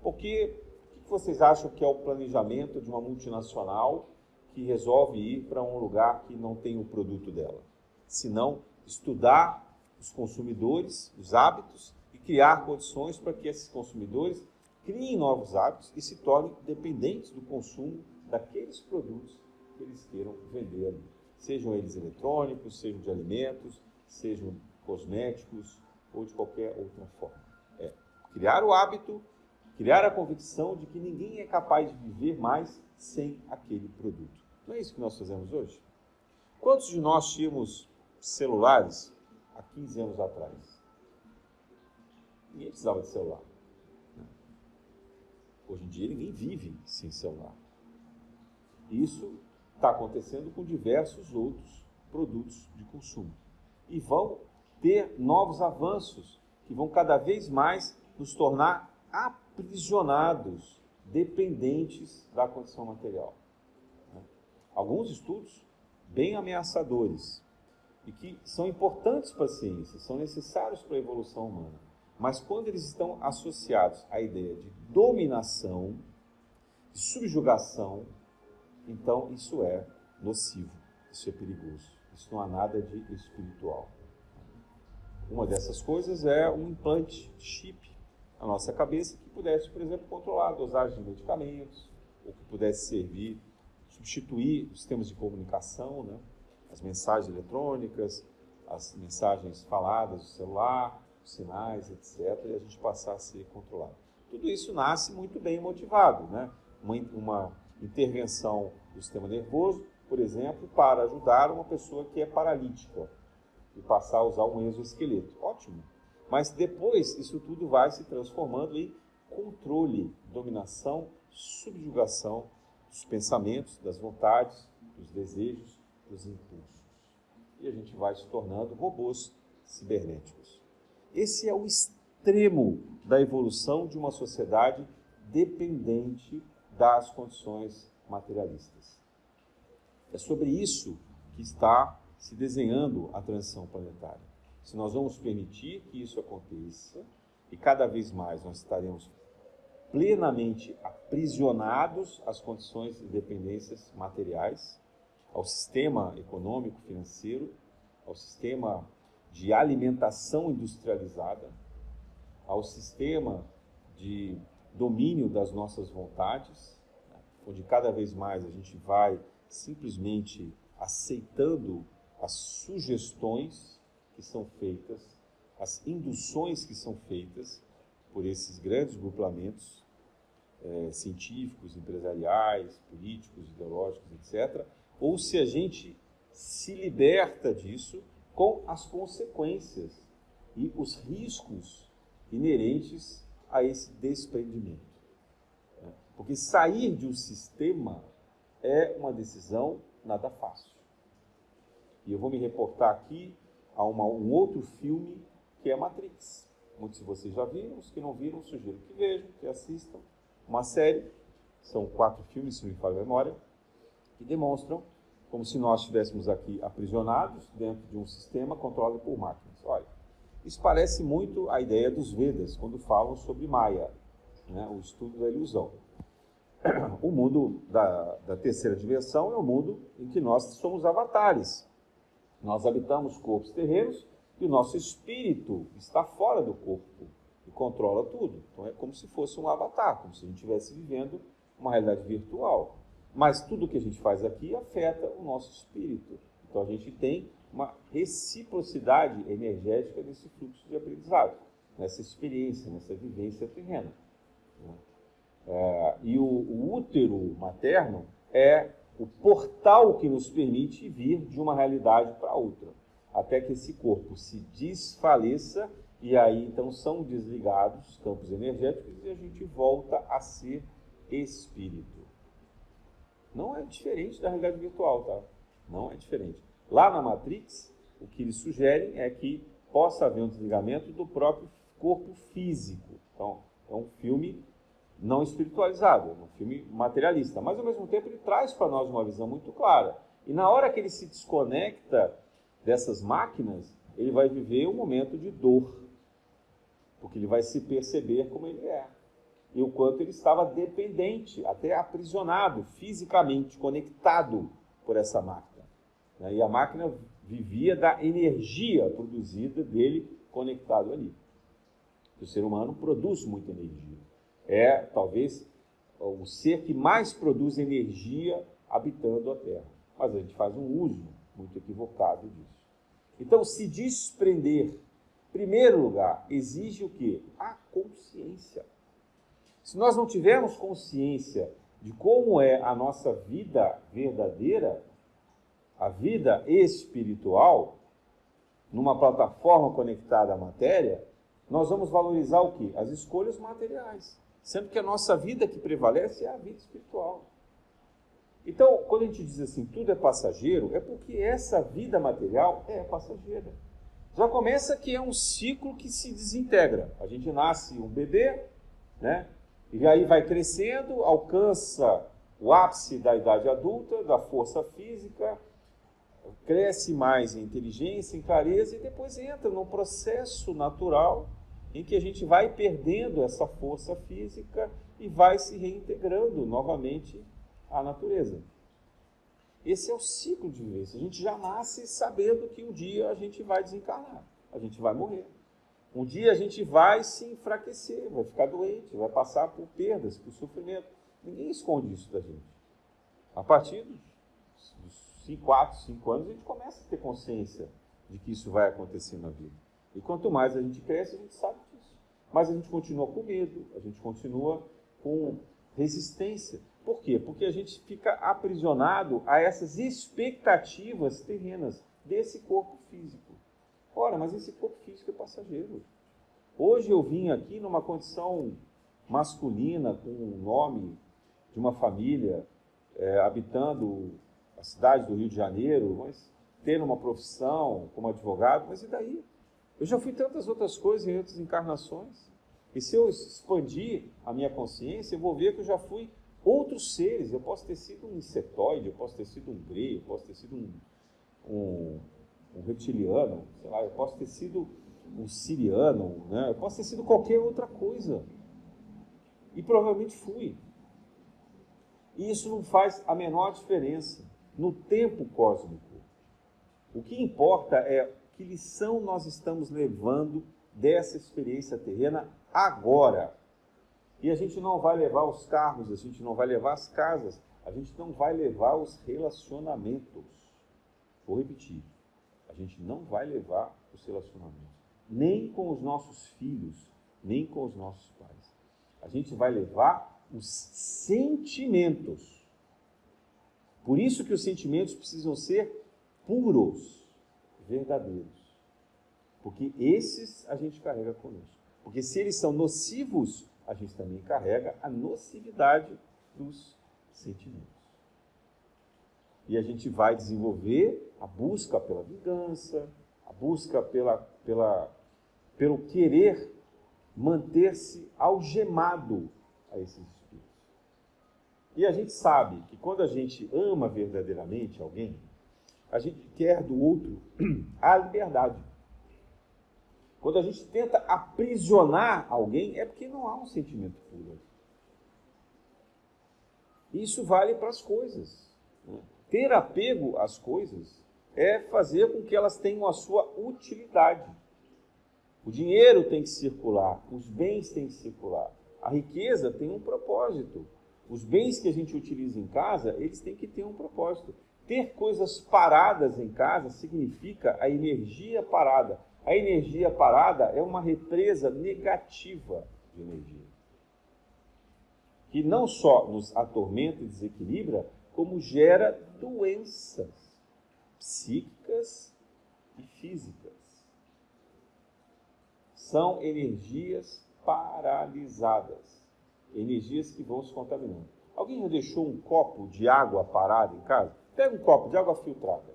Porque o que vocês acham que é o planejamento de uma multinacional que resolve ir para um lugar que não tem o produto dela? Se não estudar os consumidores, os hábitos e criar condições para que esses consumidores criem novos hábitos e se tornem dependentes do consumo daqueles produtos que eles queiram vender. Sejam eles eletrônicos, sejam de alimentos, sejam cosméticos ou de qualquer outra forma. É criar o hábito, criar a convicção de que ninguém é capaz de viver mais sem aquele produto. Não é isso que nós fazemos hoje? Quantos de nós tínhamos celulares há 15 anos atrás? Ninguém precisava de celular. Hoje em dia ninguém vive sem celular. Isso está acontecendo com diversos outros produtos de consumo. E vão ter novos avanços que vão cada vez mais nos tornar aprisionados, dependentes da condição material. Alguns estudos bem ameaçadores e que são importantes para a ciência, são necessários para a evolução humana mas quando eles estão associados à ideia de dominação, de subjugação, então isso é nocivo, isso é perigoso, isso não há nada de espiritual. Uma dessas coisas é um implante chip na nossa cabeça que pudesse, por exemplo, controlar a dosagem de medicamentos, ou que pudesse servir, substituir os sistemas de comunicação, né? As mensagens eletrônicas, as mensagens faladas do celular, sinais, etc., e a gente passar a ser controlado. Tudo isso nasce muito bem motivado, né? Uma, uma intervenção do sistema nervoso, por exemplo, para ajudar uma pessoa que é paralítica e passar a usar um exoesqueleto. Ótimo. Mas depois isso tudo vai se transformando em controle, dominação, subjugação dos pensamentos, das vontades, dos desejos, dos impulsos. E a gente vai se tornando robôs cibernéticos. Esse é o extremo da evolução de uma sociedade dependente das condições materialistas. É sobre isso que está se desenhando a transição planetária. Se nós vamos permitir que isso aconteça, e cada vez mais nós estaremos plenamente aprisionados às condições de dependências materiais, ao sistema econômico financeiro, ao sistema de alimentação industrializada, ao sistema de domínio das nossas vontades, né, onde cada vez mais a gente vai simplesmente aceitando as sugestões que são feitas, as induções que são feitas por esses grandes grupamentos é, científicos, empresariais, políticos, ideológicos, etc., ou se a gente se liberta disso com as consequências e os riscos inerentes a esse desprendimento. Porque sair de um sistema é uma decisão nada fácil. E eu vou me reportar aqui a uma, um outro filme que é Matrix. Muitos de vocês já viram, os que não viram, sugiro que vejam, que assistam. Uma série, são quatro filmes, se me falha a memória, que demonstram como se nós estivéssemos aqui aprisionados dentro de um sistema controlado por máquinas. Olha, isso parece muito a ideia dos Vedas, quando falam sobre Maya, né, o estudo da ilusão. O mundo da, da terceira dimensão é o mundo em que nós somos avatares. Nós habitamos corpos terrenos e o nosso espírito está fora do corpo e controla tudo. Então é como se fosse um avatar, como se a gente estivesse vivendo uma realidade virtual. Mas tudo que a gente faz aqui afeta o nosso espírito. Então a gente tem uma reciprocidade energética nesse fluxo de aprendizado, nessa experiência, nessa vivência terrena. É, e o, o útero materno é o portal que nos permite vir de uma realidade para outra, até que esse corpo se desfaleça e aí então são desligados os campos energéticos e a gente volta a ser espírito. Não é diferente da realidade virtual, tá? Não é diferente. Lá na Matrix, o que eles sugerem é que possa haver um desligamento do próprio corpo físico. Então, é um filme não espiritualizado, é um filme materialista, mas ao mesmo tempo ele traz para nós uma visão muito clara. E na hora que ele se desconecta dessas máquinas, ele vai viver um momento de dor, porque ele vai se perceber como ele é. E o quanto ele estava dependente, até aprisionado, fisicamente conectado por essa máquina. Né? E a máquina vivia da energia produzida dele conectado ali. O ser humano produz muita energia é talvez o ser que mais produz energia habitando a Terra. Mas a gente faz um uso muito equivocado disso. Então, se desprender, em primeiro lugar, exige o quê? A consciência. Se nós não tivermos consciência de como é a nossa vida verdadeira, a vida espiritual, numa plataforma conectada à matéria, nós vamos valorizar o quê? As escolhas materiais sendo que a nossa vida que prevalece é a vida espiritual. Então, quando a gente diz assim, tudo é passageiro, é porque essa vida material é passageira. Já começa que é um ciclo que se desintegra. A gente nasce um bebê, né? E aí vai crescendo, alcança o ápice da idade adulta, da força física, cresce mais em inteligência, em clareza e depois entra num processo natural em que a gente vai perdendo essa força física e vai se reintegrando novamente à natureza. Esse é o ciclo de vivência. A gente já nasce sabendo que um dia a gente vai desencarnar, a gente vai morrer. Um dia a gente vai se enfraquecer, vai ficar doente, vai passar por perdas, por sofrimento. Ninguém esconde isso da gente. A partir dos 4, 5 anos, a gente começa a ter consciência de que isso vai acontecer na vida. E quanto mais a gente cresce, a gente sabe disso. Mas a gente continua com medo, a gente continua com resistência. Por quê? Porque a gente fica aprisionado a essas expectativas terrenas desse corpo físico. Ora, mas esse corpo físico é passageiro. Hoje eu vim aqui numa condição masculina, com o nome de uma família, é, habitando a cidade do Rio de Janeiro, mas tendo uma profissão como advogado, mas e daí? Eu já fui tantas outras coisas em outras encarnações. E se eu expandir a minha consciência, eu vou ver que eu já fui outros seres. Eu posso ter sido um insetoide, eu posso ter sido um grey, eu posso ter sido um, um, um reptiliano, sei lá, eu posso ter sido um siriano, né? eu posso ter sido qualquer outra coisa. E provavelmente fui. E isso não faz a menor diferença no tempo cósmico. O que importa é que lição nós estamos levando dessa experiência terrena agora. E a gente não vai levar os carros, a gente não vai levar as casas, a gente não vai levar os relacionamentos. Vou repetir. A gente não vai levar os relacionamentos. Nem com os nossos filhos, nem com os nossos pais. A gente vai levar os sentimentos. Por isso que os sentimentos precisam ser puros, verdadeiros. Porque esses a gente carrega conosco. Porque se eles são nocivos, a gente também carrega a nocividade dos sentimentos. E a gente vai desenvolver a busca pela vingança, a busca pela, pela, pelo querer manter-se algemado a esses espíritos. E a gente sabe que quando a gente ama verdadeiramente alguém, a gente quer do outro a liberdade. Quando a gente tenta aprisionar alguém, é porque não há um sentimento puro. Isso vale para as coisas. Né? Ter apego às coisas é fazer com que elas tenham a sua utilidade. O dinheiro tem que circular, os bens têm que circular, a riqueza tem um propósito. Os bens que a gente utiliza em casa, eles têm que ter um propósito. Ter coisas paradas em casa significa a energia parada. A energia parada é uma represa negativa de energia. Que não só nos atormenta e desequilibra, como gera doenças psíquicas e físicas. São energias paralisadas, energias que vão se contaminando. Alguém já deixou um copo de água parado em casa? Pega um copo de água filtrada,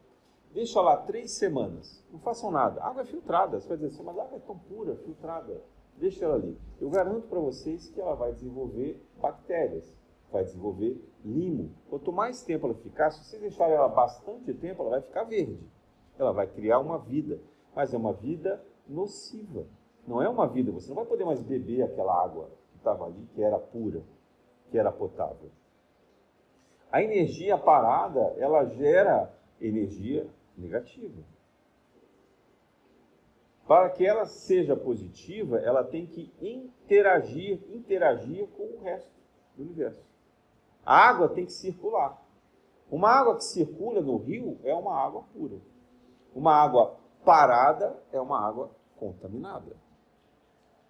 deixa lá três semanas, não façam nada. Água é filtrada, você vai dizer assim, mas a água é tão pura, filtrada. Deixa ela ali. Eu garanto para vocês que ela vai desenvolver bactérias, vai desenvolver limo. Quanto mais tempo ela ficar, se você deixar ela bastante tempo, ela vai ficar verde. Ela vai criar uma vida, mas é uma vida nociva. Não é uma vida, você não vai poder mais beber aquela água que estava ali, que era pura, que era potável. A energia parada, ela gera energia negativa. Para que ela seja positiva, ela tem que interagir, interagir com o resto do universo. A água tem que circular. Uma água que circula no rio é uma água pura. Uma água parada é uma água contaminada.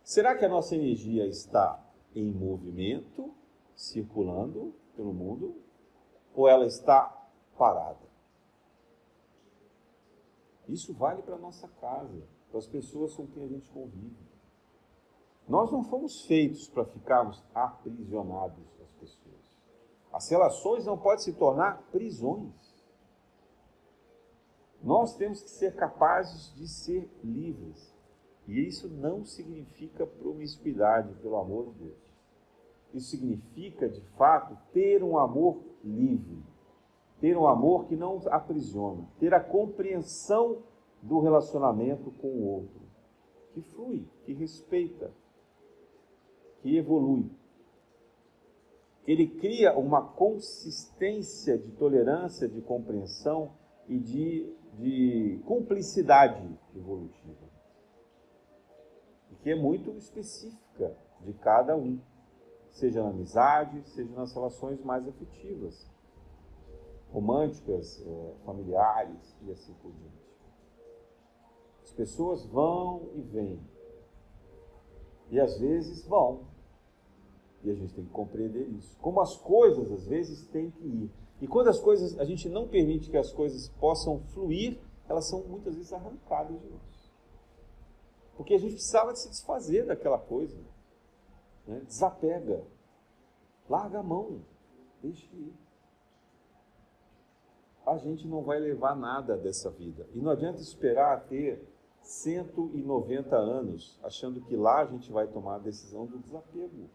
Será que a nossa energia está em movimento, circulando pelo mundo, ou ela está parada? Isso vale para a nossa casa, para as pessoas com quem a gente convive. Nós não fomos feitos para ficarmos aprisionados. As relações não podem se tornar prisões. Nós temos que ser capazes de ser livres. E isso não significa promiscuidade, pelo amor de Deus. Isso significa, de fato, ter um amor livre, ter um amor que não aprisiona, ter a compreensão do relacionamento com o outro, que flui, que respeita, que evolui. Ele cria uma consistência de tolerância, de compreensão e de, de cumplicidade evolutiva, que é muito específica de cada um seja na amizade, seja nas relações mais afetivas, românticas, é, familiares e assim por diante. pessoas vão e vêm. E às vezes vão. E a gente tem que compreender isso. Como as coisas às vezes têm que ir. E quando as coisas, a gente não permite que as coisas possam fluir, elas são muitas vezes arrancadas de nós. Porque a gente precisava de se desfazer daquela coisa. Né? Desapega. Larga a mão. Deixe ir. A gente não vai levar nada dessa vida. E não adianta esperar ter 190 anos achando que lá a gente vai tomar a decisão do desapego.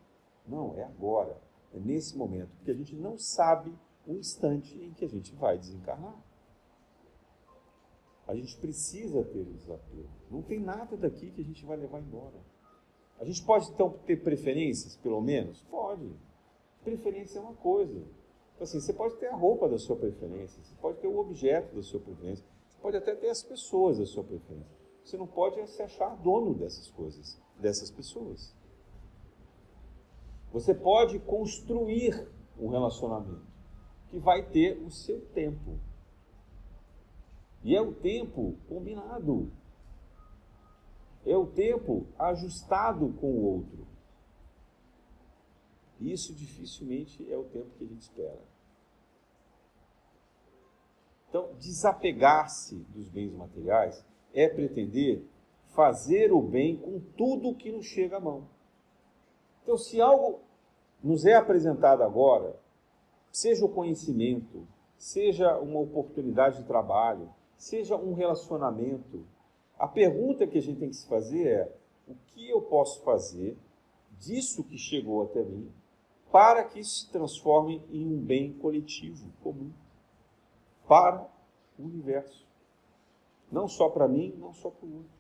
Não, é agora. É nesse momento. Porque a gente não sabe o instante em que a gente vai desencarnar. A gente precisa ter o desapego. Não tem nada daqui que a gente vai levar embora. A gente pode então ter preferências, pelo menos? Pode. Preferência é uma coisa. Então, assim, você pode ter a roupa da sua preferência, você pode ter o objeto da sua preferência, você pode até ter as pessoas da sua preferência. Você não pode se achar dono dessas coisas, dessas pessoas. Você pode construir um relacionamento que vai ter o seu tempo. E é o tempo combinado. É o tempo ajustado com o outro. Isso dificilmente é o tempo que a gente espera. Então, desapegar-se dos bens materiais é pretender fazer o bem com tudo o que nos chega à mão. Então, se algo nos é apresentado agora, seja o conhecimento, seja uma oportunidade de trabalho, seja um relacionamento, a pergunta que a gente tem que se fazer é: o que eu posso fazer disso que chegou até mim para que isso se transforme em um bem coletivo, comum, para o universo? Não só para mim, não só para o outro.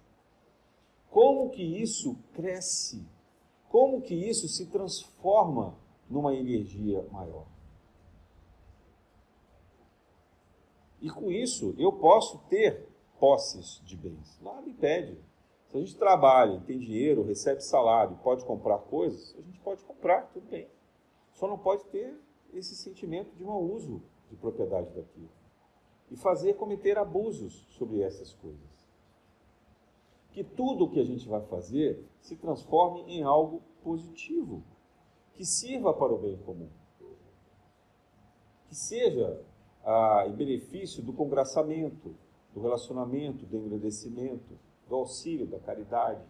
Como que isso cresce? Como que isso se transforma numa energia maior? E com isso eu posso ter posses de bens. Nada impede. Se a gente trabalha, tem dinheiro, recebe salário, pode comprar coisas, a gente pode comprar, tudo bem. Só não pode ter esse sentimento de mau uso de propriedade daquilo e fazer cometer abusos sobre essas coisas. Que tudo o que a gente vai fazer se transforme em algo positivo, que sirva para o bem comum, que seja ah, em benefício do congraçamento, do relacionamento, do engrandecimento, do auxílio, da caridade.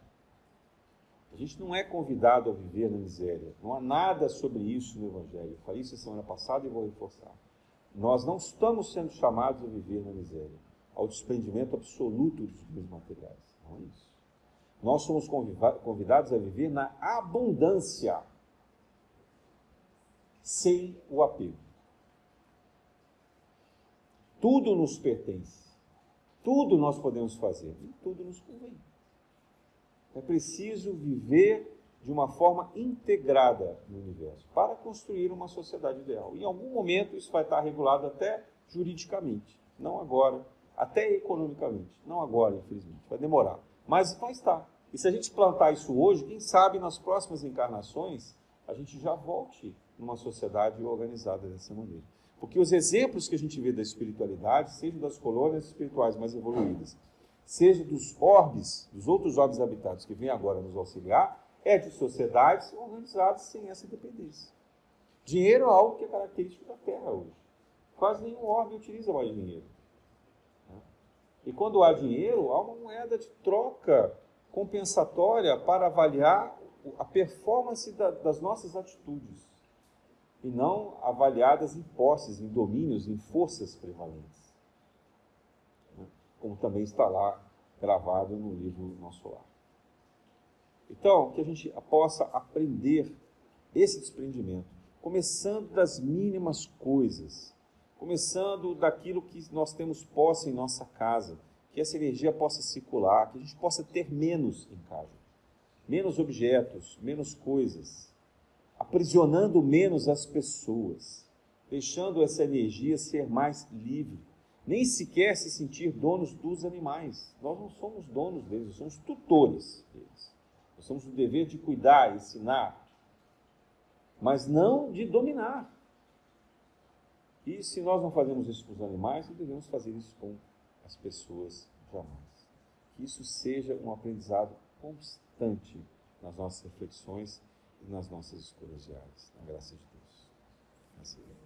A gente não é convidado a viver na miséria. Não há nada sobre isso no Evangelho. Eu falei isso semana passada e vou reforçar. Nós não estamos sendo chamados a viver na miséria, ao desprendimento absoluto dos bens materiais. É isso. Nós somos convidados a viver na abundância, sem o apego. Tudo nos pertence. Tudo nós podemos fazer. E tudo nos convém. É preciso viver de uma forma integrada no universo para construir uma sociedade ideal. Em algum momento isso vai estar regulado até juridicamente, não agora, até economicamente, não agora, infelizmente, vai demorar, mas vai estar. E se a gente plantar isso hoje, quem sabe nas próximas encarnações a gente já volte numa sociedade organizada dessa maneira. Porque os exemplos que a gente vê da espiritualidade, seja das colônias espirituais mais evoluídas, seja dos orbes, dos outros orbes habitados que vêm agora nos auxiliar, é de sociedades organizadas sem essa dependência. Dinheiro é algo que é característico da Terra hoje. Quase nenhum orbe utiliza mais dinheiro. E quando há dinheiro, há uma moeda de troca compensatória para avaliar a performance das nossas atitudes e não avaliadas em posses, em domínios, em forças prevalentes. Né? Como também está lá gravado no livro Nosso Lar. Então, que a gente possa aprender esse desprendimento, começando das mínimas coisas, começando daquilo que nós temos posse em nossa casa, que essa energia possa circular, que a gente possa ter menos em casa, menos objetos, menos coisas, aprisionando menos as pessoas, deixando essa energia ser mais livre, nem sequer se sentir donos dos animais. Nós não somos donos deles, nós somos tutores deles. Nós temos o dever de cuidar, ensinar, mas não de dominar. E se nós não fazemos isso com os animais, não devemos fazer isso com as pessoas jamais. que isso seja um aprendizado constante nas nossas reflexões e nas nossas escolhas diárias. Na graça de Deus. Graças a Deus.